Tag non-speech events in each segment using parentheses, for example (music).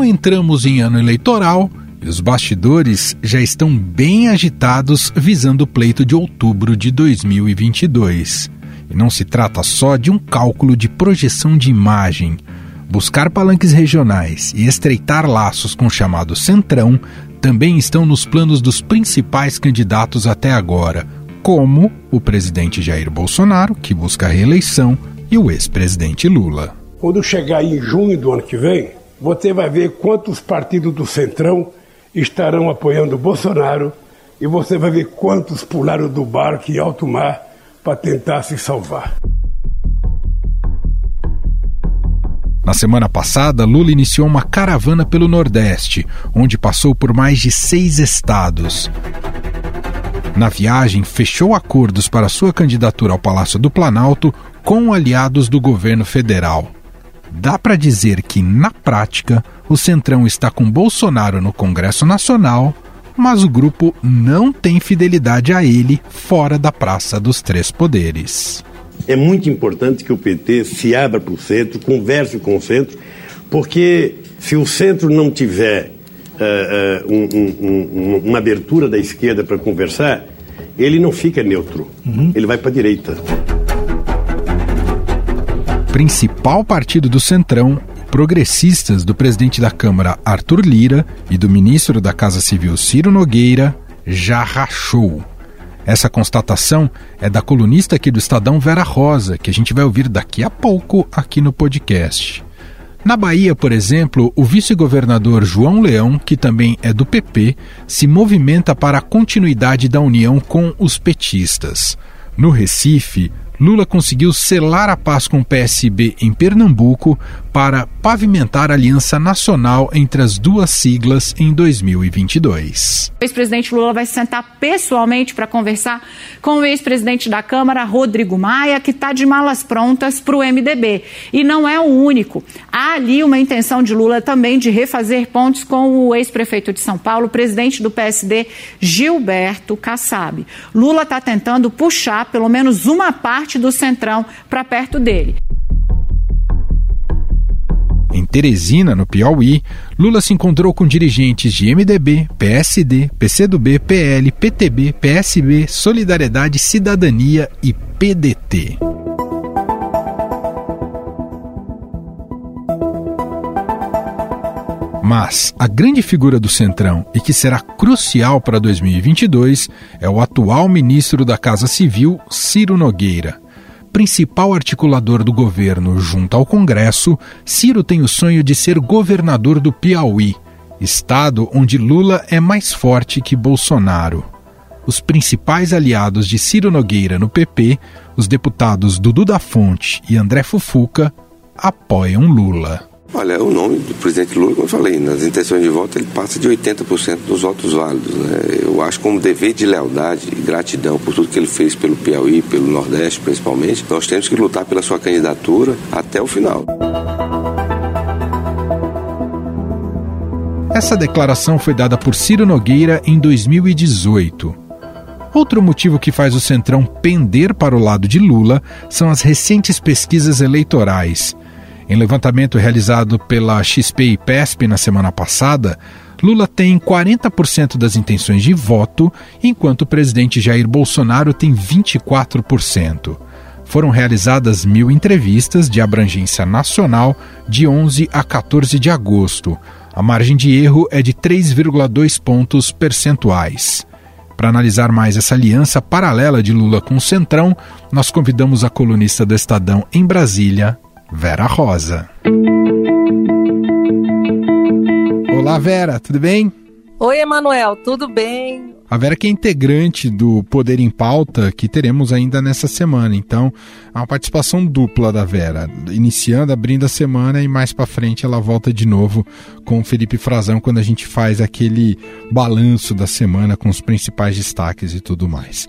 Mal entramos em ano eleitoral e os bastidores já estão bem agitados visando o pleito de outubro de 2022. E não se trata só de um cálculo de projeção de imagem. Buscar palanques regionais e estreitar laços com o chamado Centrão também estão nos planos dos principais candidatos até agora, como o presidente Jair Bolsonaro, que busca a reeleição, e o ex-presidente Lula. Quando chegar em junho do ano que vem, você vai ver quantos partidos do Centrão estarão apoiando Bolsonaro e você vai ver quantos pularam do barco em alto mar para tentar se salvar. Na semana passada, Lula iniciou uma caravana pelo Nordeste, onde passou por mais de seis estados. Na viagem, fechou acordos para sua candidatura ao Palácio do Planalto com aliados do governo federal. Dá para dizer que, na prática, o Centrão está com Bolsonaro no Congresso Nacional, mas o grupo não tem fidelidade a ele fora da Praça dos Três Poderes. É muito importante que o PT se abra para o centro, converse com o centro, porque se o centro não tiver uh, uh, um, um, uma abertura da esquerda para conversar, ele não fica neutro, uhum. ele vai para a direita. Principal partido do Centrão, progressistas do presidente da Câmara Arthur Lira e do ministro da Casa Civil Ciro Nogueira já rachou. Essa constatação é da colunista aqui do Estadão Vera Rosa, que a gente vai ouvir daqui a pouco aqui no podcast. Na Bahia, por exemplo, o vice-governador João Leão, que também é do PP, se movimenta para a continuidade da união com os petistas. No Recife, Lula conseguiu selar a paz com o PSB em Pernambuco para pavimentar a aliança nacional entre as duas siglas em 2022. O ex-presidente Lula vai sentar pessoalmente para conversar com o ex-presidente da Câmara, Rodrigo Maia, que está de malas prontas para o MDB. E não é o único. Há ali uma intenção de Lula também de refazer pontos com o ex-prefeito de São Paulo, presidente do PSD, Gilberto Kassab. Lula está tentando puxar pelo menos uma parte do Centrão para perto dele. Em Teresina, no Piauí, Lula se encontrou com dirigentes de MDB, PSD, PCdoB, PL, PTB, PSB, Solidariedade, Cidadania e PDT. Mas a grande figura do Centrão e que será crucial para 2022 é o atual ministro da Casa Civil, Ciro Nogueira principal articulador do governo junto ao Congresso, Ciro tem o sonho de ser governador do Piauí, estado onde Lula é mais forte que Bolsonaro. Os principais aliados de Ciro Nogueira no PP, os deputados Dudu da Fonte e André Fufuca, apoiam Lula. Olha, o nome do presidente Lula, como eu falei, nas intenções de voto ele passa de 80% dos votos válidos. Né? Eu acho como dever de lealdade e gratidão por tudo que ele fez pelo Piauí, pelo Nordeste principalmente, nós temos que lutar pela sua candidatura até o final. Essa declaração foi dada por Ciro Nogueira em 2018. Outro motivo que faz o Centrão pender para o lado de Lula são as recentes pesquisas eleitorais. Em levantamento realizado pela XP e PESP na semana passada, Lula tem 40% das intenções de voto, enquanto o presidente Jair Bolsonaro tem 24%. Foram realizadas mil entrevistas de abrangência nacional de 11 a 14 de agosto. A margem de erro é de 3,2 pontos percentuais. Para analisar mais essa aliança paralela de Lula com o Centrão, nós convidamos a colunista do Estadão em Brasília, Vera Rosa. Olá, Vera, tudo bem? Oi, Emanuel, tudo bem? A Vera que é integrante do Poder em Pauta, que teremos ainda nessa semana. Então, há uma participação dupla da Vera, iniciando, abrindo a semana e mais para frente ela volta de novo com o Felipe Frazão quando a gente faz aquele balanço da semana com os principais destaques e tudo mais.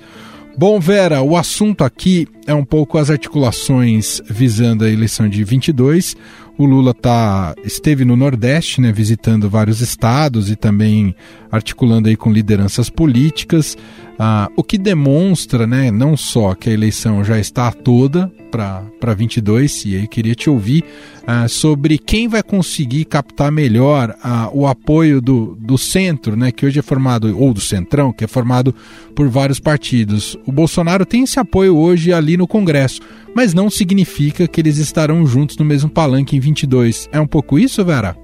Bom, Vera, o assunto aqui é um pouco as articulações visando a eleição de 22. O Lula tá, esteve no Nordeste, né, visitando vários estados e também articulando aí com lideranças políticas, ah, o que demonstra, né, não só que a eleição já está toda para 22, e aí queria te ouvir ah, sobre quem vai conseguir captar melhor ah, o apoio do, do centro, né, que hoje é formado, ou do centrão, que é formado por vários partidos. O Bolsonaro tem esse apoio hoje ali no Congresso, mas não significa que eles estarão juntos no mesmo palanque em 22. É um pouco isso, Vera?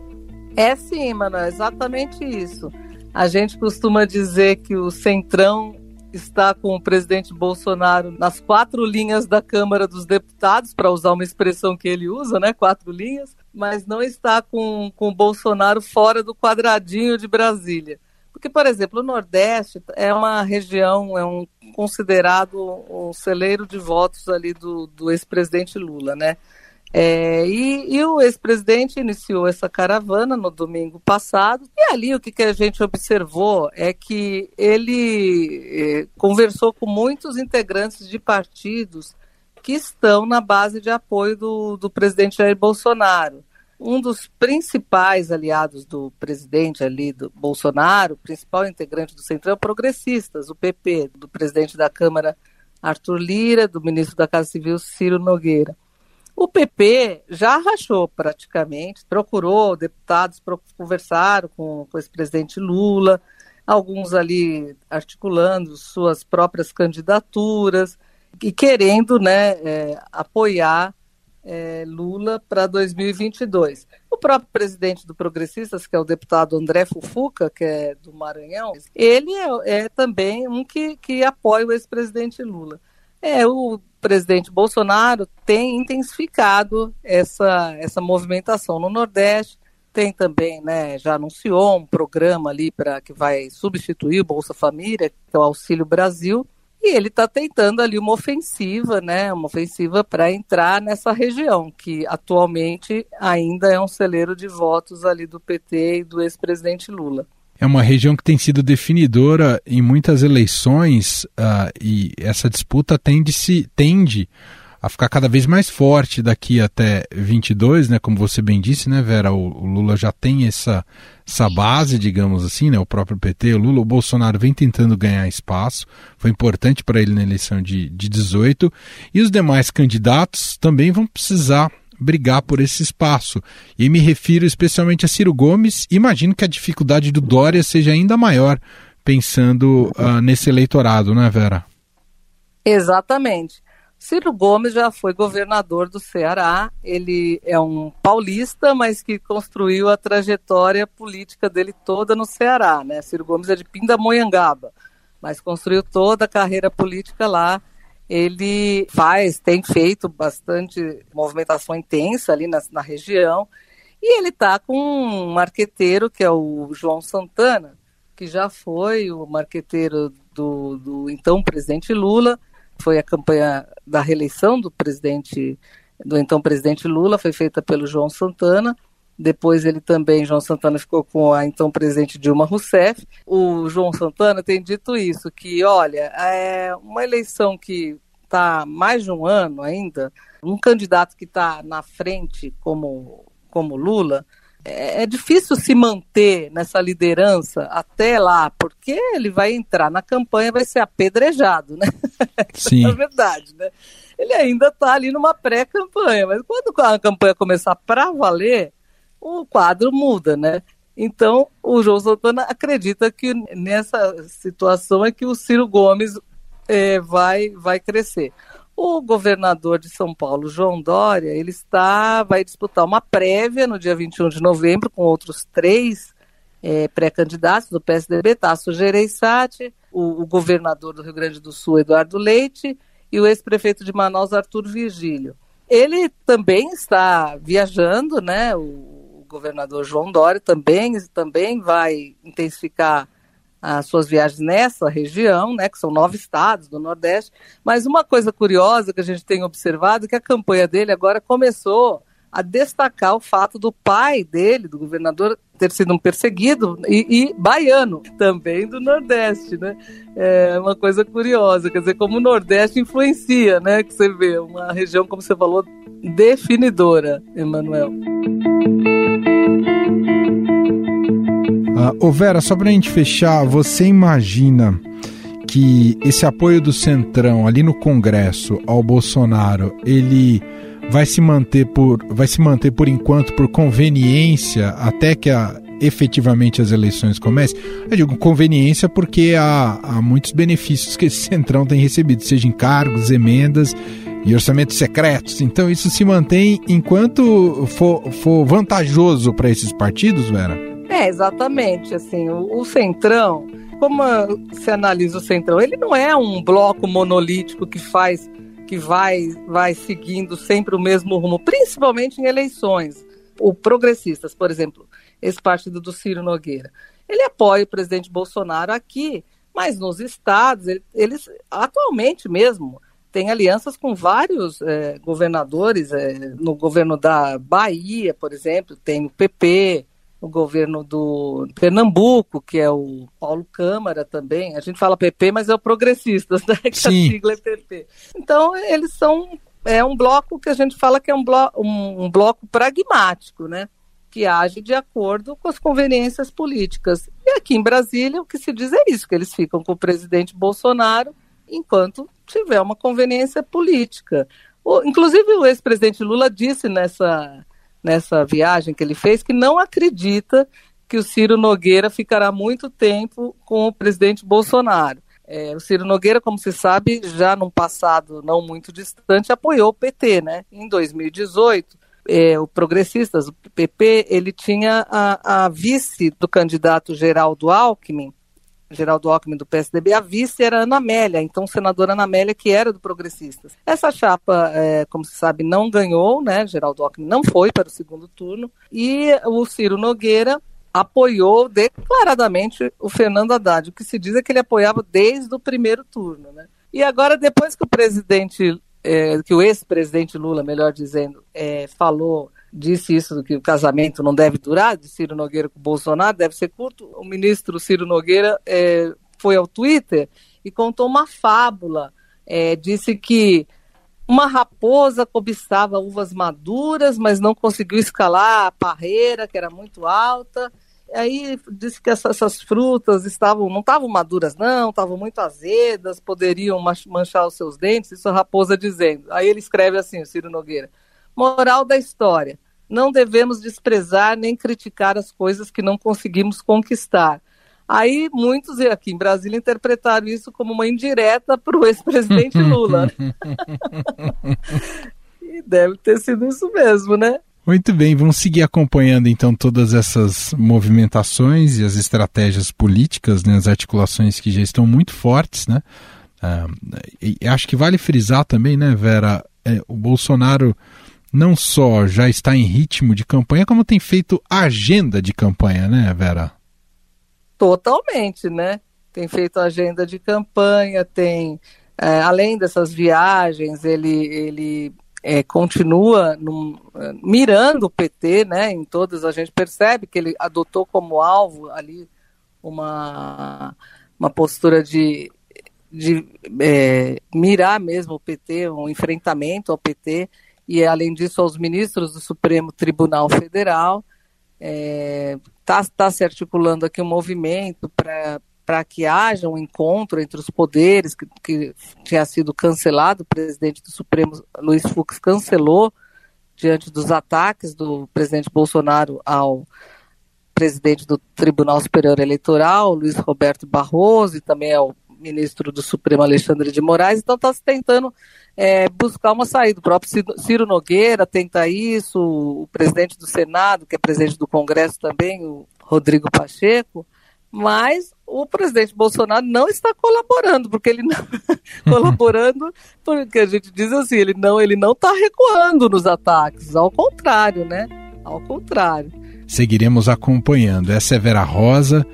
É sim, mano, exatamente isso. A gente costuma dizer que o Centrão está com o presidente Bolsonaro nas quatro linhas da Câmara dos Deputados, para usar uma expressão que ele usa, né? Quatro linhas, mas não está com, com o Bolsonaro fora do quadradinho de Brasília. Porque, por exemplo, o Nordeste é uma região, é um considerado um celeiro de votos ali do, do ex-presidente Lula, né? É, e, e, o ex-presidente iniciou essa caravana no domingo passado, e ali o que, que a gente observou é que ele é, conversou com muitos integrantes de partidos que estão na base de apoio do, do presidente Jair Bolsonaro. Um dos principais aliados do presidente ali, do Bolsonaro, principal integrante do Centrão, é progressistas, o PP, do presidente da Câmara Arthur Lira, do ministro da Casa Civil Ciro Nogueira. O PP já rachou praticamente, procurou deputados, conversaram com, com o ex-presidente Lula, alguns ali articulando suas próprias candidaturas e querendo né, é, apoiar é, Lula para 2022. O próprio presidente do Progressistas, que é o deputado André Fufuca, que é do Maranhão, ele é, é também um que, que apoia o ex-presidente Lula. É, o presidente Bolsonaro tem intensificado essa, essa movimentação no Nordeste. Tem também, né, já anunciou um programa ali para que vai substituir o Bolsa Família, que é o Auxílio Brasil, e ele está tentando ali uma ofensiva, né, uma ofensiva para entrar nessa região, que atualmente ainda é um celeiro de votos ali do PT e do ex-presidente Lula é uma região que tem sido definidora em muitas eleições uh, e essa disputa tende, se, tende a ficar cada vez mais forte daqui até 22, né? Como você bem disse, né, Vera? O, o, Lula já tem essa, essa base, digamos assim, né? O próprio PT, o Lula, o Bolsonaro vem tentando ganhar espaço, foi importante para ele na eleição de, de 18, e os demais candidatos também vão precisar brigar por esse espaço. E me refiro especialmente a Ciro Gomes. Imagino que a dificuldade do Dória seja ainda maior, pensando uh, nesse eleitorado, não é, Vera? Exatamente. Ciro Gomes já foi governador do Ceará. Ele é um paulista, mas que construiu a trajetória política dele toda no Ceará. Né? Ciro Gomes é de Pindamonhangaba, mas construiu toda a carreira política lá ele faz, tem feito bastante movimentação intensa ali na, na região, e ele está com um marqueteiro que é o João Santana, que já foi o marqueteiro do, do então presidente Lula, foi a campanha da reeleição do presidente, do então presidente Lula, foi feita pelo João Santana, depois ele também, João Santana, ficou com a então presidente Dilma Rousseff. O João Santana tem dito isso, que, olha, é uma eleição que está mais de um ano ainda, um candidato que está na frente como, como Lula, é, é, difícil se manter nessa liderança até lá, porque ele vai entrar na campanha, vai ser apedrejado, né? (laughs) Sim. é verdade, né? Ele ainda está ali numa pré-campanha, mas quando a campanha começar para valer, o quadro muda, né? Então, o João Santana acredita que nessa situação é que o Ciro Gomes é, vai, vai crescer. O governador de São Paulo, João Dória, ele está, vai disputar uma prévia no dia 21 de novembro com outros três é, pré-candidatos do PSDB, Tasso Gereissati, o, o governador do Rio Grande do Sul, Eduardo Leite, e o ex-prefeito de Manaus, Arthur Virgílio. Ele também está viajando, né? O governador João Dória também, também vai intensificar as suas viagens nessa região, né, que são nove estados do Nordeste. Mas uma coisa curiosa que a gente tem observado é que a campanha dele agora começou a destacar o fato do pai dele, do governador, ter sido um perseguido e, e, baiano, também do Nordeste, né? É uma coisa curiosa, quer dizer, como o Nordeste influencia, né? Que você vê, uma região, como você falou, definidora, Emanuel. Uh, ô Vera, só para a gente fechar, você imagina que esse apoio do Centrão ali no Congresso ao Bolsonaro, ele vai se manter por vai se manter por enquanto por conveniência até que a, efetivamente as eleições comecem. Eu digo conveniência porque há, há muitos benefícios que esse Centrão tem recebido, seja em cargos, emendas e orçamentos secretos. Então isso se mantém enquanto for, for vantajoso para esses partidos, Vera? É, exatamente. Assim, o, o Centrão como se analisa o Centrão? Ele não é um bloco monolítico que faz, que vai, vai seguindo sempre o mesmo rumo, principalmente em eleições. O Progressistas, por exemplo, esse partido do Ciro Nogueira, ele apoia o presidente Bolsonaro aqui, mas nos estados, eles atualmente mesmo têm alianças com vários é, governadores, é, no governo da Bahia, por exemplo, tem o PP, o governo do Pernambuco, que é o Paulo Câmara também. A gente fala PP, mas é o Progressistas, (laughs) né? Que Sim. a sigla é PP. Então, eles são é um bloco que a gente fala que é um, blo um, um bloco pragmático, né? Que age de acordo com as conveniências políticas. E aqui em Brasília, o que se diz é isso, que eles ficam com o presidente Bolsonaro enquanto tiver uma conveniência política. O, inclusive, o ex-presidente Lula disse nessa nessa viagem que ele fez, que não acredita que o Ciro Nogueira ficará muito tempo com o presidente Bolsonaro. É, o Ciro Nogueira, como se sabe, já num passado não muito distante, apoiou o PT, né? Em 2018, é, o Progressistas, o PP, ele tinha a, a vice do candidato Geraldo Alckmin, Geraldo Alckmin do PSDB, a vice era Ana Amélia, então senadora Ana Amélia, que era do Progressistas. Essa chapa, é, como se sabe, não ganhou, né? Geraldo Alckmin não foi para o segundo turno, e o Ciro Nogueira apoiou declaradamente o Fernando Haddad. O que se diz é que ele apoiava desde o primeiro turno, né? E agora, depois que o presidente, é, que o ex-presidente Lula, melhor dizendo, é, falou disse isso do que o casamento não deve durar, de Ciro Nogueira com Bolsonaro, deve ser curto. O ministro Ciro Nogueira é, foi ao Twitter e contou uma fábula. É, disse que uma raposa cobiçava uvas maduras, mas não conseguiu escalar a parreira, que era muito alta. Aí disse que essas, essas frutas estavam não estavam maduras, não, estavam muito azedas, poderiam manchar os seus dentes. Isso a raposa dizendo. Aí ele escreve assim, o Ciro Nogueira. Moral da história: não devemos desprezar nem criticar as coisas que não conseguimos conquistar. Aí muitos aqui em Brasília interpretaram isso como uma indireta para o ex-presidente (laughs) Lula. e deve ter sido isso mesmo, né? Muito bem, vamos seguir acompanhando então todas essas movimentações e as estratégias políticas, né, as articulações que já estão muito fortes, né? Ah, acho que vale frisar também, né, Vera, é, o Bolsonaro não só já está em ritmo de campanha, como tem feito agenda de campanha, né, Vera? Totalmente, né? Tem feito agenda de campanha, tem, é, além dessas viagens, ele, ele é, continua num, mirando o PT, né? Em todas a gente percebe que ele adotou como alvo ali uma, uma postura de, de é, mirar mesmo o PT, um enfrentamento ao PT e, além disso, aos ministros do Supremo Tribunal Federal. Está é, tá, tá se articulando aqui um movimento para que haja um encontro entre os poderes, que, que tinha sido cancelado, o presidente do Supremo, Luiz Fux, cancelou diante dos ataques do presidente Bolsonaro ao presidente do Tribunal Superior Eleitoral, Luiz Roberto Barroso, e também ao ministro do Supremo, Alexandre de Moraes. Então está se tentando é, buscar uma saída. O próprio Ciro Nogueira tenta isso, o presidente do Senado, que é presidente do Congresso também, o Rodrigo Pacheco, mas o presidente Bolsonaro não está colaborando, porque ele não (laughs) colaborando, porque a gente diz assim, ele não, ele não está recuando nos ataques, ao contrário, né? Ao contrário. Seguiremos acompanhando. Essa é Vera Rosa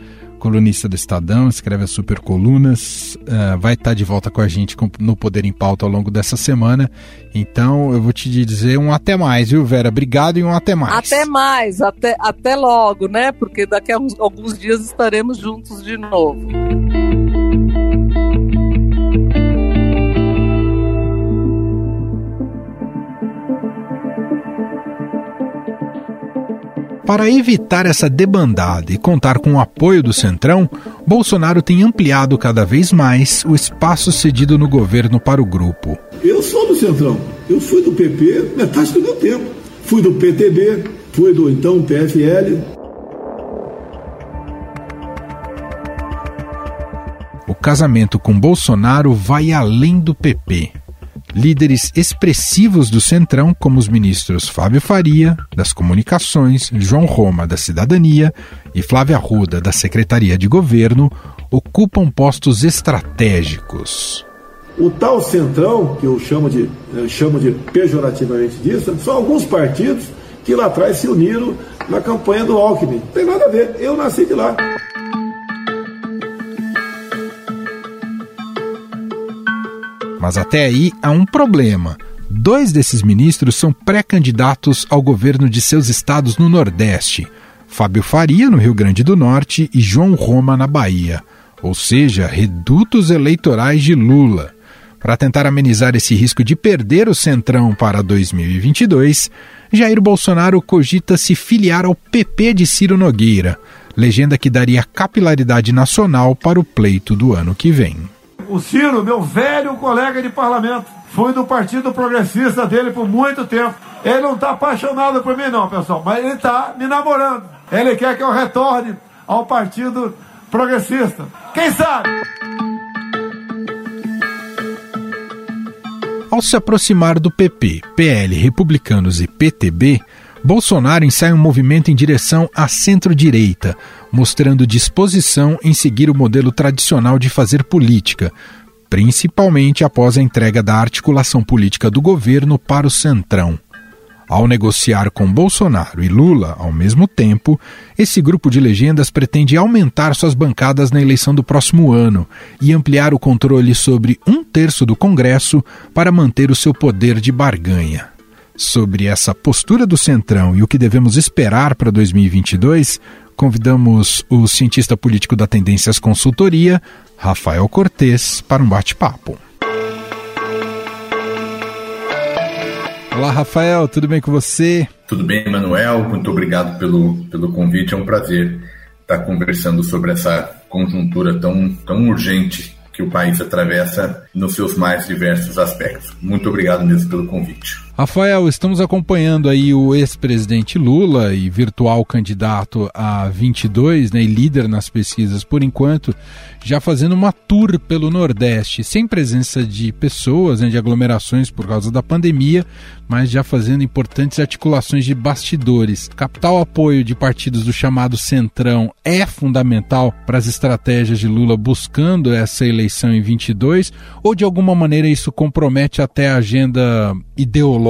colunista do Estadão, escreve as super colunas, uh, vai estar de volta com a gente no Poder em Pauta ao longo dessa semana. Então eu vou te dizer um até mais, viu, Vera? Obrigado e um até mais. Até mais, até, até logo, né? Porque daqui a alguns dias estaremos juntos de novo. Para evitar essa debandada e contar com o apoio do Centrão, Bolsonaro tem ampliado cada vez mais o espaço cedido no governo para o grupo. Eu sou do Centrão. Eu fui do PP metade do meu tempo. Fui do PTB, fui do então PFL. O casamento com Bolsonaro vai além do PP líderes expressivos do Centrão, como os ministros Fábio Faria, das Comunicações, João Roma, da Cidadania e Flávia Ruda, da Secretaria de Governo, ocupam postos estratégicos. O tal Centrão, que eu chamo de, eu chamo de pejorativamente disso, são alguns partidos que lá atrás se uniram na campanha do Alckmin. Não tem nada a ver, eu nasci de lá. Mas até aí há um problema. Dois desses ministros são pré-candidatos ao governo de seus estados no Nordeste: Fábio Faria, no Rio Grande do Norte, e João Roma, na Bahia. Ou seja, redutos eleitorais de Lula. Para tentar amenizar esse risco de perder o Centrão para 2022, Jair Bolsonaro cogita se filiar ao PP de Ciro Nogueira, legenda que daria capilaridade nacional para o pleito do ano que vem. O Ciro, meu velho colega de parlamento, fui do Partido Progressista dele por muito tempo. Ele não está apaixonado por mim, não, pessoal, mas ele está me namorando. Ele quer que eu retorne ao Partido Progressista. Quem sabe? Ao se aproximar do PP, PL, Republicanos e PTB, Bolsonaro ensaia um movimento em direção à centro-direita, mostrando disposição em seguir o modelo tradicional de fazer política, principalmente após a entrega da articulação política do governo para o Centrão. Ao negociar com Bolsonaro e Lula ao mesmo tempo, esse grupo de legendas pretende aumentar suas bancadas na eleição do próximo ano e ampliar o controle sobre um terço do Congresso para manter o seu poder de barganha. Sobre essa postura do Centrão e o que devemos esperar para 2022, convidamos o cientista político da Tendências Consultoria, Rafael Cortes, para um bate-papo. Olá, Rafael, tudo bem com você? Tudo bem, Manuel. Muito obrigado pelo, pelo convite. É um prazer estar conversando sobre essa conjuntura tão, tão urgente que o país atravessa nos seus mais diversos aspectos. Muito obrigado mesmo pelo convite. Rafael, estamos acompanhando aí o ex-presidente Lula e virtual candidato a 22, né, e líder nas pesquisas por enquanto, já fazendo uma tour pelo Nordeste, sem presença de pessoas, né, de aglomerações por causa da pandemia, mas já fazendo importantes articulações de bastidores. Capital apoio de partidos do chamado Centrão é fundamental para as estratégias de Lula buscando essa eleição em 22, ou de alguma maneira isso compromete até a agenda ideológica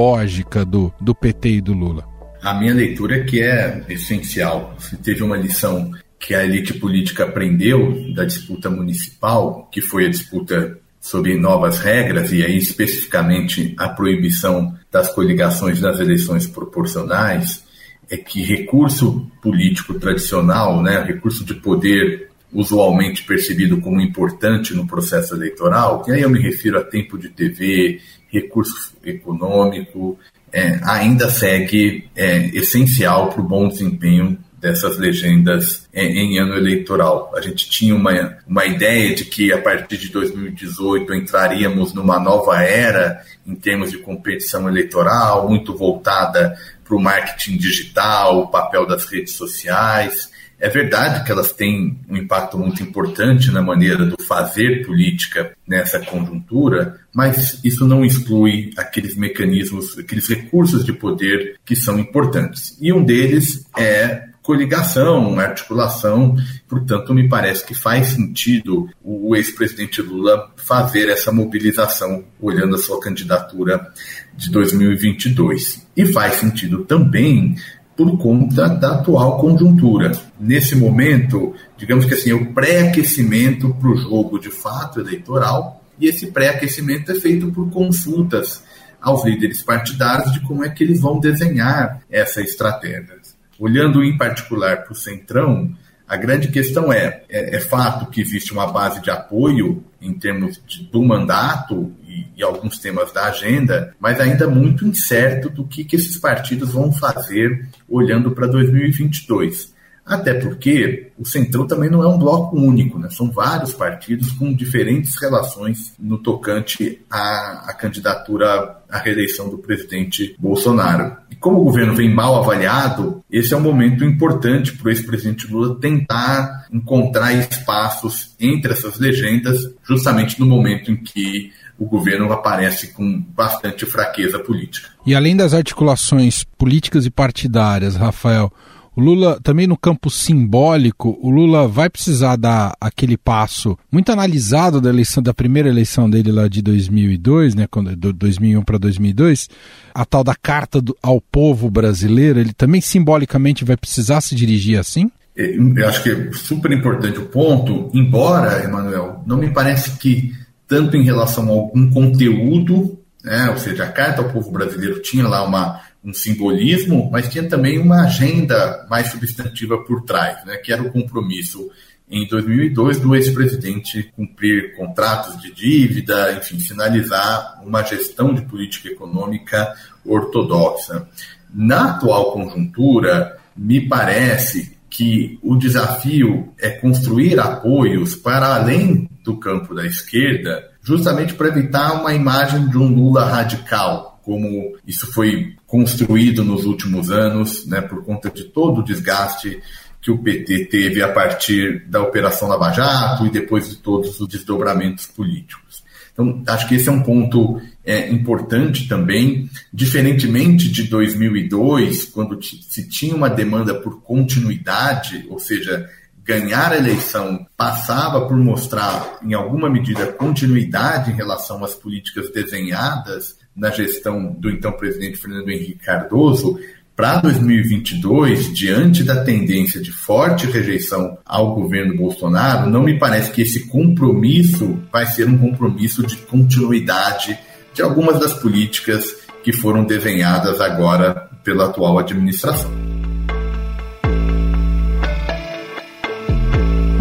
do, do PT e do Lula? A minha leitura é que é essencial. Se teve uma lição que a elite política aprendeu da disputa municipal, que foi a disputa sobre novas regras, e aí especificamente a proibição das coligações nas eleições proporcionais, é que recurso político tradicional, né, recurso de poder usualmente percebido como importante no processo eleitoral, e aí eu me refiro a tempo de TV, recurso econômico, é, ainda segue é, essencial para o bom desempenho dessas legendas em, em, ano eleitoral. A gente tinha uma, uma ideia de que a partir de 2018 entraríamos numa nova era em termos de competição eleitoral, muito voltada para o marketing digital, o papel das redes sociais. É verdade que elas têm um impacto muito importante na maneira do fazer política nessa conjuntura, mas isso não exclui aqueles mecanismos, aqueles recursos de poder que são importantes. E um deles é coligação, articulação, portanto, me parece que faz sentido o ex-presidente Lula fazer essa mobilização, olhando a sua candidatura de 2022. E faz sentido também por conta da atual conjuntura. Nesse momento, digamos que assim, é o pré-aquecimento para o jogo de fato eleitoral, e esse pré-aquecimento é feito por consultas aos líderes partidários de como é que eles vão desenhar essa estratégia. Olhando em particular para o Centrão, a grande questão é, é, é, fato que existe uma base de apoio em termos de, do mandato e, e, alguns temas da agenda, mas ainda muito incerto do que, que esses partidos vão fazer olhando para 2022. Até porque o Centrão também não é um bloco único, né? são vários partidos com diferentes relações no tocante à, à candidatura à reeleição do presidente Bolsonaro. E como o governo vem mal avaliado, esse é um momento importante para o ex-presidente Lula tentar encontrar espaços entre essas legendas, justamente no momento em que o governo aparece com bastante fraqueza política. E além das articulações políticas e partidárias, Rafael, o Lula, também no campo simbólico, o Lula vai precisar dar aquele passo muito analisado da eleição, da primeira eleição dele lá de 2002, né, quando, do 2001 para 2002, a tal da carta do, ao povo brasileiro, ele também simbolicamente vai precisar se dirigir assim? Eu acho que é super importante o ponto, embora, Emanuel, não me parece que tanto em relação a algum conteúdo, né, ou seja, a carta ao povo brasileiro tinha lá uma um simbolismo, mas tinha também uma agenda mais substantiva por trás, né, que era o compromisso em 2002 do ex-presidente cumprir contratos de dívida, enfim, finalizar uma gestão de política econômica ortodoxa. Na atual conjuntura, me parece que o desafio é construir apoios para além do campo da esquerda, justamente para evitar uma imagem de um Lula radical, como isso foi construído nos últimos anos, né, por conta de todo o desgaste que o PT teve a partir da Operação Lava Jato e depois de todos os desdobramentos políticos. Então, acho que esse é um ponto é, importante também, diferentemente de 2002, quando se tinha uma demanda por continuidade, ou seja, ganhar a eleição passava por mostrar, em alguma medida, continuidade em relação às políticas desenhadas na gestão do então presidente Fernando Henrique Cardoso, para 2022, diante da tendência de forte rejeição ao governo Bolsonaro, não me parece que esse compromisso vai ser um compromisso de continuidade de algumas das políticas que foram desenhadas agora pela atual administração.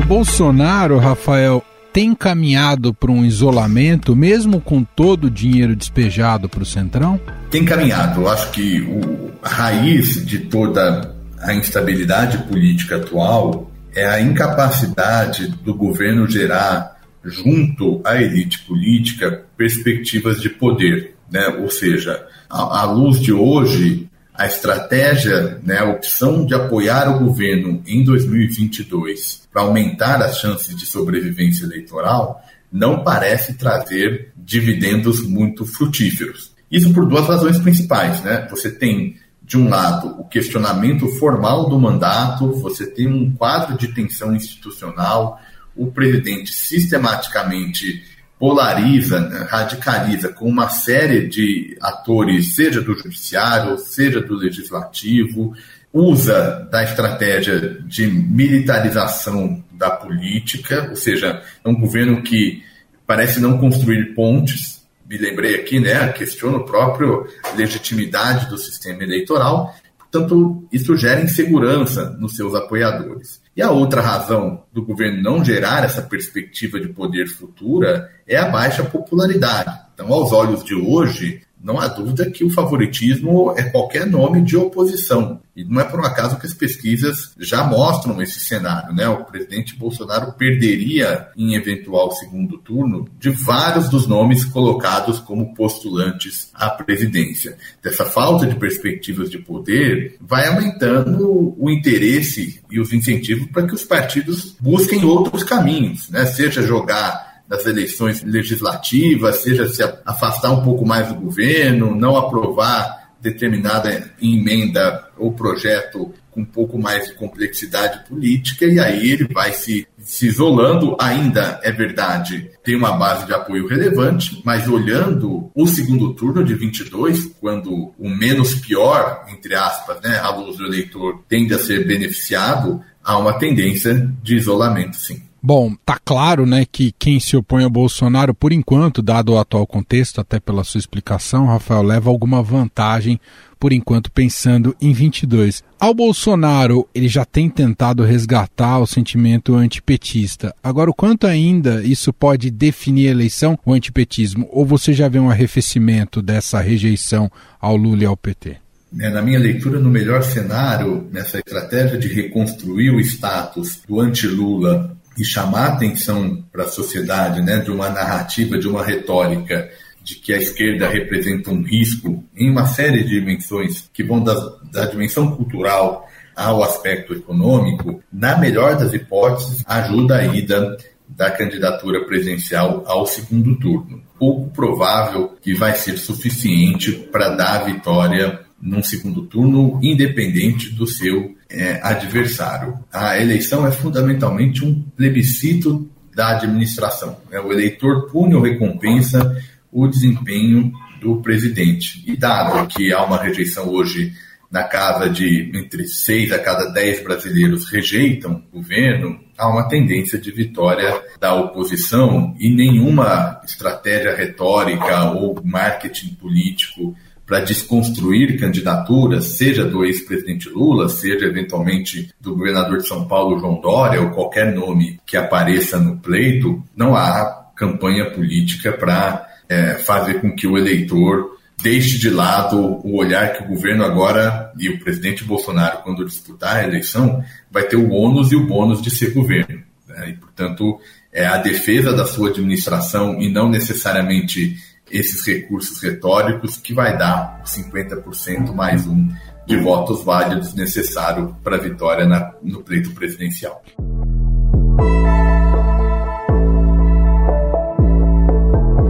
O Bolsonaro, Rafael, tem caminhado para um isolamento, mesmo com todo o dinheiro despejado para o Centrão? Tem caminhado. Eu acho que o, a raiz de toda a instabilidade política atual é a incapacidade do governo gerar, junto à elite política, perspectivas de poder. Né? Ou seja, à luz de hoje, a estratégia, né, a opção de apoiar o governo em 2022 para aumentar as chances de sobrevivência eleitoral não parece trazer dividendos muito frutíferos. Isso por duas razões principais. Né? Você tem, de um lado, o questionamento formal do mandato, você tem um quadro de tensão institucional, o presidente sistematicamente polariza, radicaliza com uma série de atores, seja do judiciário, seja do legislativo, usa da estratégia de militarização da política, ou seja, é um governo que parece não construir pontes. Me lembrei aqui, né, questiona o próprio legitimidade do sistema eleitoral. Portanto, isso gera insegurança nos seus apoiadores. E a outra razão do governo não gerar essa perspectiva de poder futura é a baixa popularidade. Então, aos olhos de hoje, não há dúvida que o favoritismo é qualquer nome de oposição. E não é por um acaso que as pesquisas já mostram esse cenário, né? O presidente Bolsonaro perderia em eventual segundo turno de vários dos nomes colocados como postulantes à presidência. Dessa falta de perspectivas de poder vai aumentando o interesse e os incentivos para que os partidos busquem outros caminhos, né? Seja jogar das eleições legislativas, seja se afastar um pouco mais do governo, não aprovar determinada emenda ou projeto com um pouco mais de complexidade política, e aí ele vai se, se isolando. Ainda é verdade, tem uma base de apoio relevante, mas olhando o segundo turno de 22, quando o menos pior, entre aspas, né, a luz do eleitor tende a ser beneficiado, há uma tendência de isolamento, sim. Bom, tá claro, né, que quem se opõe ao Bolsonaro, por enquanto, dado o atual contexto, até pela sua explicação, Rafael, leva alguma vantagem, por enquanto, pensando em 22. Ao Bolsonaro, ele já tem tentado resgatar o sentimento antipetista. Agora, o quanto ainda isso pode definir a eleição, o antipetismo? Ou você já vê um arrefecimento dessa rejeição ao Lula e ao PT? É, na minha leitura, no melhor cenário, nessa estratégia de reconstruir o status do anti-Lula e chamar atenção para a sociedade né, de uma narrativa, de uma retórica de que a esquerda representa um risco em uma série de dimensões que vão da, da dimensão cultural ao aspecto econômico, na melhor das hipóteses, ajuda a ida da candidatura presidencial ao segundo turno. Pouco provável que vai ser suficiente para dar a vitória num segundo turno, independente do seu é, adversário. A eleição é fundamentalmente um plebiscito da administração. Né? O eleitor pune ou recompensa o desempenho do presidente. E dado que há uma rejeição hoje na casa de entre seis a cada dez brasileiros rejeitam o governo, há uma tendência de vitória da oposição e nenhuma estratégia retórica ou marketing político para desconstruir candidaturas, seja do ex-presidente Lula, seja eventualmente do governador de São Paulo, João Dória, ou qualquer nome que apareça no pleito, não há campanha política para é, fazer com que o eleitor deixe de lado o olhar que o governo agora e o presidente Bolsonaro, quando disputar a eleição, vai ter o ônus e o bônus de ser governo. Né? E, portanto, é a defesa da sua administração e não necessariamente esses recursos retóricos que vai dar 50% mais um de votos válidos necessário para a vitória na, no pleito presidencial.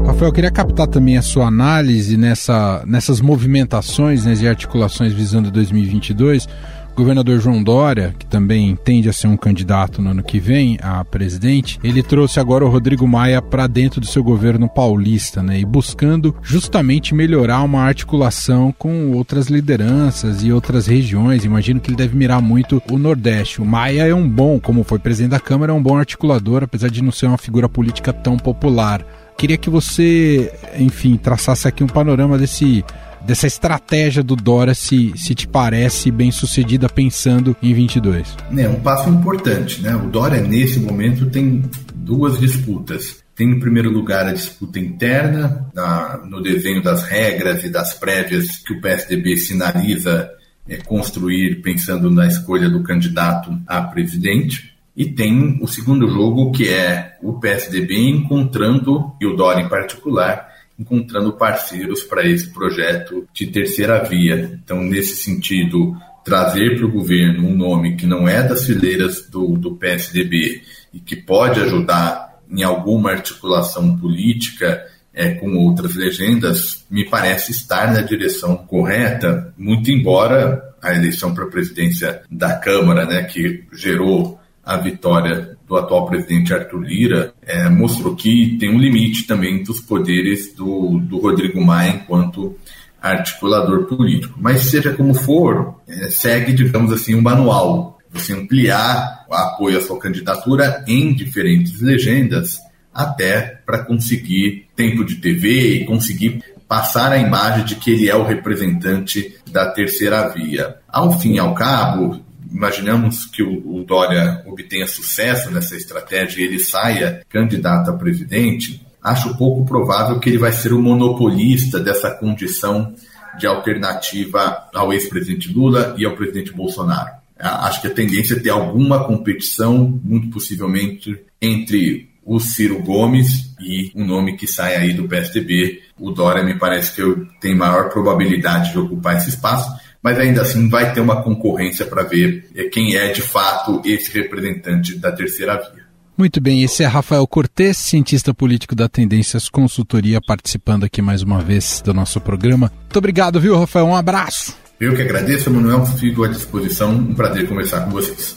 Rafael, eu queria captar também a sua análise nessa, nessas movimentações né, e articulações visando 2022 o governador João Dória, que também tende a ser um candidato no ano que vem a presidente, ele trouxe agora o Rodrigo Maia para dentro do seu governo paulista, né? E buscando justamente melhorar uma articulação com outras lideranças e outras regiões. Imagino que ele deve mirar muito o Nordeste. O Maia é um bom, como foi presidente da Câmara, é um bom articulador, apesar de não ser uma figura política tão popular. Queria que você, enfim, traçasse aqui um panorama desse dessa estratégia do Dória se, se te parece bem sucedida pensando em 22? É um passo importante, né? O Dória nesse momento tem duas disputas. Tem em primeiro lugar a disputa interna na, no desenho das regras e das prévias que o PSDB sinaliza é, construir pensando na escolha do candidato a presidente. E tem o segundo jogo que é o PSDB encontrando, e o Dória em particular, encontrando parceiros para esse projeto de terceira via. Então, nesse sentido, trazer para o governo um nome que não é das fileiras do, do PSDB e que pode ajudar em alguma articulação política é, com outras legendas, me parece estar na direção correta, muito embora a eleição para a presidência da Câmara, né, que gerou a vitória do atual presidente Arthur Lira é, mostrou que tem um limite também dos poderes do, do Rodrigo Maia enquanto articulador político. Mas seja como for, é, segue, digamos assim, um manual. Você ampliar o apoio à sua candidatura em diferentes legendas até para conseguir tempo de TV e conseguir passar a imagem de que ele é o representante da terceira via. Ao fim e ao cabo, imaginamos que o, o Dória obtenha sucesso nessa estratégia e ele saia candidato a presidente, acho pouco provável que ele vai ser o monopolista dessa condição de alternativa ao ex-presidente Lula e ao presidente Bolsonaro. Acho que a tendência é ter alguma competição, muito possivelmente, entre o Ciro Gomes e um nome que sai aí do PSDB. O Dória me parece que tem maior probabilidade de ocupar esse espaço, mas ainda assim vai ter uma concorrência para ver eh, quem é de fato esse representante da terceira via. Muito bem, esse é Rafael Cortes, cientista político da Tendências Consultoria, participando aqui mais uma vez do nosso programa. Muito obrigado, viu, Rafael? Um abraço. Eu que agradeço, Manuel, fico à disposição. Um prazer conversar com vocês.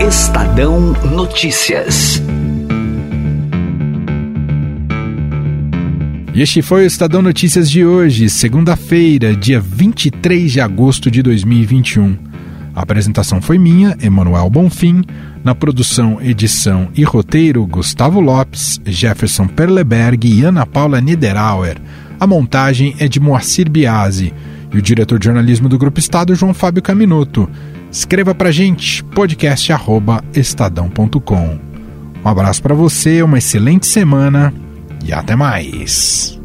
Estadão Notícias. E este foi o Estadão Notícias de hoje, segunda-feira, dia 23 de agosto de 2021. A apresentação foi minha, Emanuel Bonfim. Na produção, edição e roteiro, Gustavo Lopes, Jefferson Perleberg e Ana Paula Niederauer. A montagem é de Moacir Biasi. E o diretor de jornalismo do Grupo Estado, João Fábio Caminoto. Escreva pra gente, podcast.estadão.com. Um abraço para você, uma excelente semana e até mais.